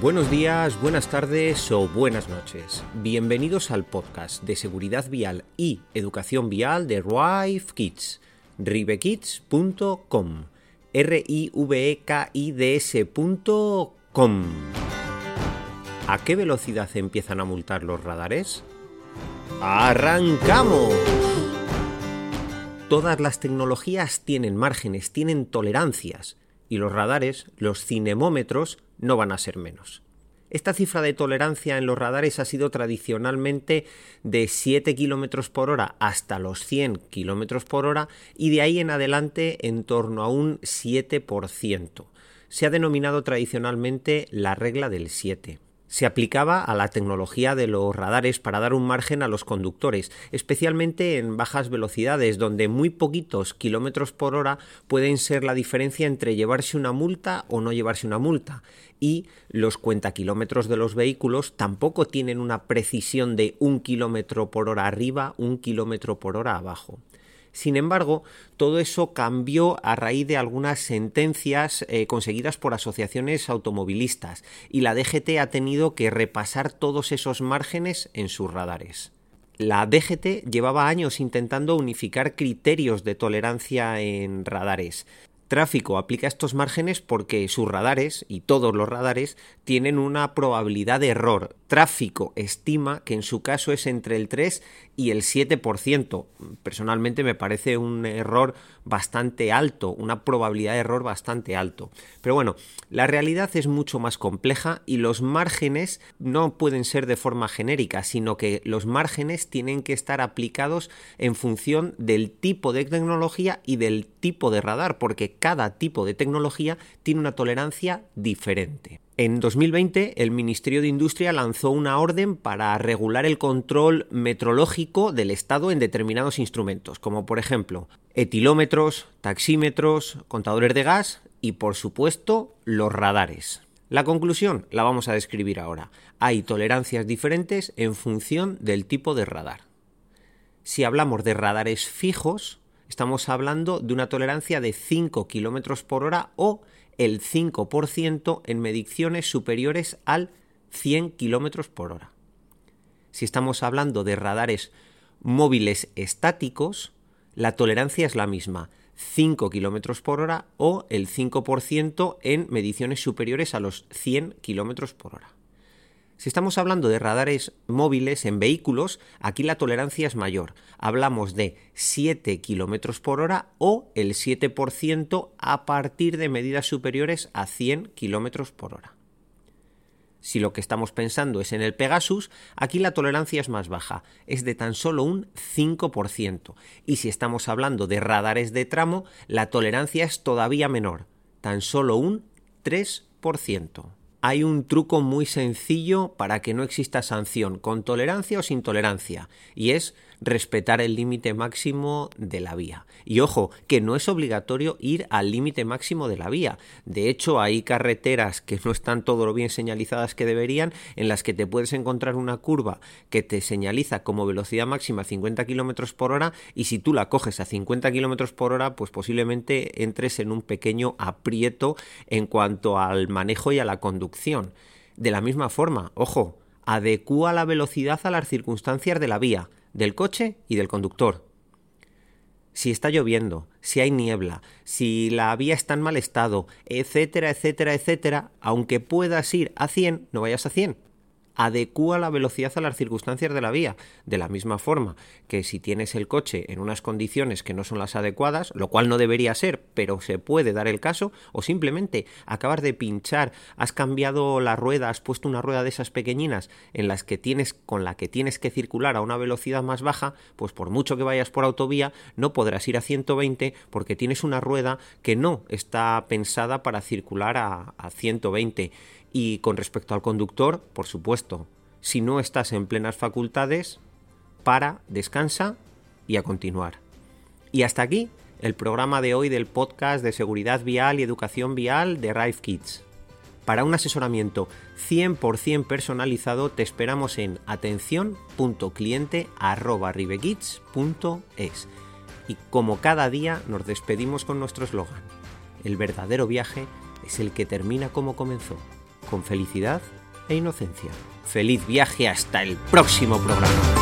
Buenos días, buenas tardes o buenas noches. Bienvenidos al podcast de seguridad vial y educación vial de Rive Kids, rivekids.com, r i v e k i d s.com. ¿A qué velocidad empiezan a multar los radares? ¡Arrancamos! Todas las tecnologías tienen márgenes, tienen tolerancias, y los radares, los cinemómetros, no van a ser menos. Esta cifra de tolerancia en los radares ha sido tradicionalmente de 7 km por hora hasta los 100 km por hora y de ahí en adelante en torno a un 7%. Se ha denominado tradicionalmente la regla del 7 se aplicaba a la tecnología de los radares para dar un margen a los conductores, especialmente en bajas velocidades, donde muy poquitos kilómetros por hora pueden ser la diferencia entre llevarse una multa o no llevarse una multa. Y los cuentakilómetros de los vehículos tampoco tienen una precisión de un kilómetro por hora arriba, un kilómetro por hora abajo. Sin embargo, todo eso cambió a raíz de algunas sentencias eh, conseguidas por asociaciones automovilistas y la DGT ha tenido que repasar todos esos márgenes en sus radares. La DGT llevaba años intentando unificar criterios de tolerancia en radares, Tráfico aplica estos márgenes porque sus radares, y todos los radares, tienen una probabilidad de error. Tráfico estima que en su caso es entre el 3 y el 7%. Personalmente me parece un error bastante alto, una probabilidad de error bastante alto. Pero bueno, la realidad es mucho más compleja y los márgenes no pueden ser de forma genérica, sino que los márgenes tienen que estar aplicados en función del tipo de tecnología y del tipo de radar, porque cada tipo de tecnología tiene una tolerancia diferente. En 2020, el Ministerio de Industria lanzó una orden para regular el control metrológico del Estado en determinados instrumentos, como por ejemplo etilómetros, taxímetros, contadores de gas y, por supuesto, los radares. La conclusión la vamos a describir ahora. Hay tolerancias diferentes en función del tipo de radar. Si hablamos de radares fijos, estamos hablando de una tolerancia de 5 km por hora o el 5% en mediciones superiores al 100 km por hora. Si estamos hablando de radares móviles estáticos, la tolerancia es la misma, 5 km por hora o el 5% en mediciones superiores a los 100 km por hora. Si estamos hablando de radares móviles en vehículos, aquí la tolerancia es mayor. Hablamos de 7 km por hora o el 7% a partir de medidas superiores a 100 km por hora. Si lo que estamos pensando es en el Pegasus, aquí la tolerancia es más baja, es de tan solo un 5%. Y si estamos hablando de radares de tramo, la tolerancia es todavía menor, tan solo un 3% hay un truco muy sencillo para que no exista sanción, con tolerancia o sin tolerancia, y es respetar el límite máximo de la vía. Y ojo, que no es obligatorio ir al límite máximo de la vía. De hecho, hay carreteras que no están todo lo bien señalizadas que deberían, en las que te puedes encontrar una curva que te señaliza como velocidad máxima 50 km por hora, y si tú la coges a 50 km por hora, pues posiblemente entres en un pequeño aprieto en cuanto al manejo y a la conducción. De la misma forma, ojo, adecúa la velocidad a las circunstancias de la vía del coche y del conductor. Si está lloviendo, si hay niebla, si la vía está en mal estado, etcétera, etcétera, etcétera, aunque puedas ir a 100, no vayas a 100 adecúa la velocidad a las circunstancias de la vía, de la misma forma que si tienes el coche en unas condiciones que no son las adecuadas, lo cual no debería ser, pero se puede dar el caso, o simplemente acabas de pinchar, has cambiado la rueda, has puesto una rueda de esas pequeñinas en las que tienes con la que tienes que circular a una velocidad más baja, pues por mucho que vayas por autovía no podrás ir a 120 porque tienes una rueda que no está pensada para circular a, a 120 y con respecto al conductor, por supuesto, si no estás en plenas facultades, para, descansa y a continuar. Y hasta aquí el programa de hoy del podcast de seguridad vial y educación vial de Rive Kids. Para un asesoramiento 100% personalizado te esperamos en atención.cliente.rivekids.es. Y como cada día nos despedimos con nuestro eslogan, el verdadero viaje es el que termina como comenzó. Con felicidad e inocencia. Feliz viaje hasta el próximo programa.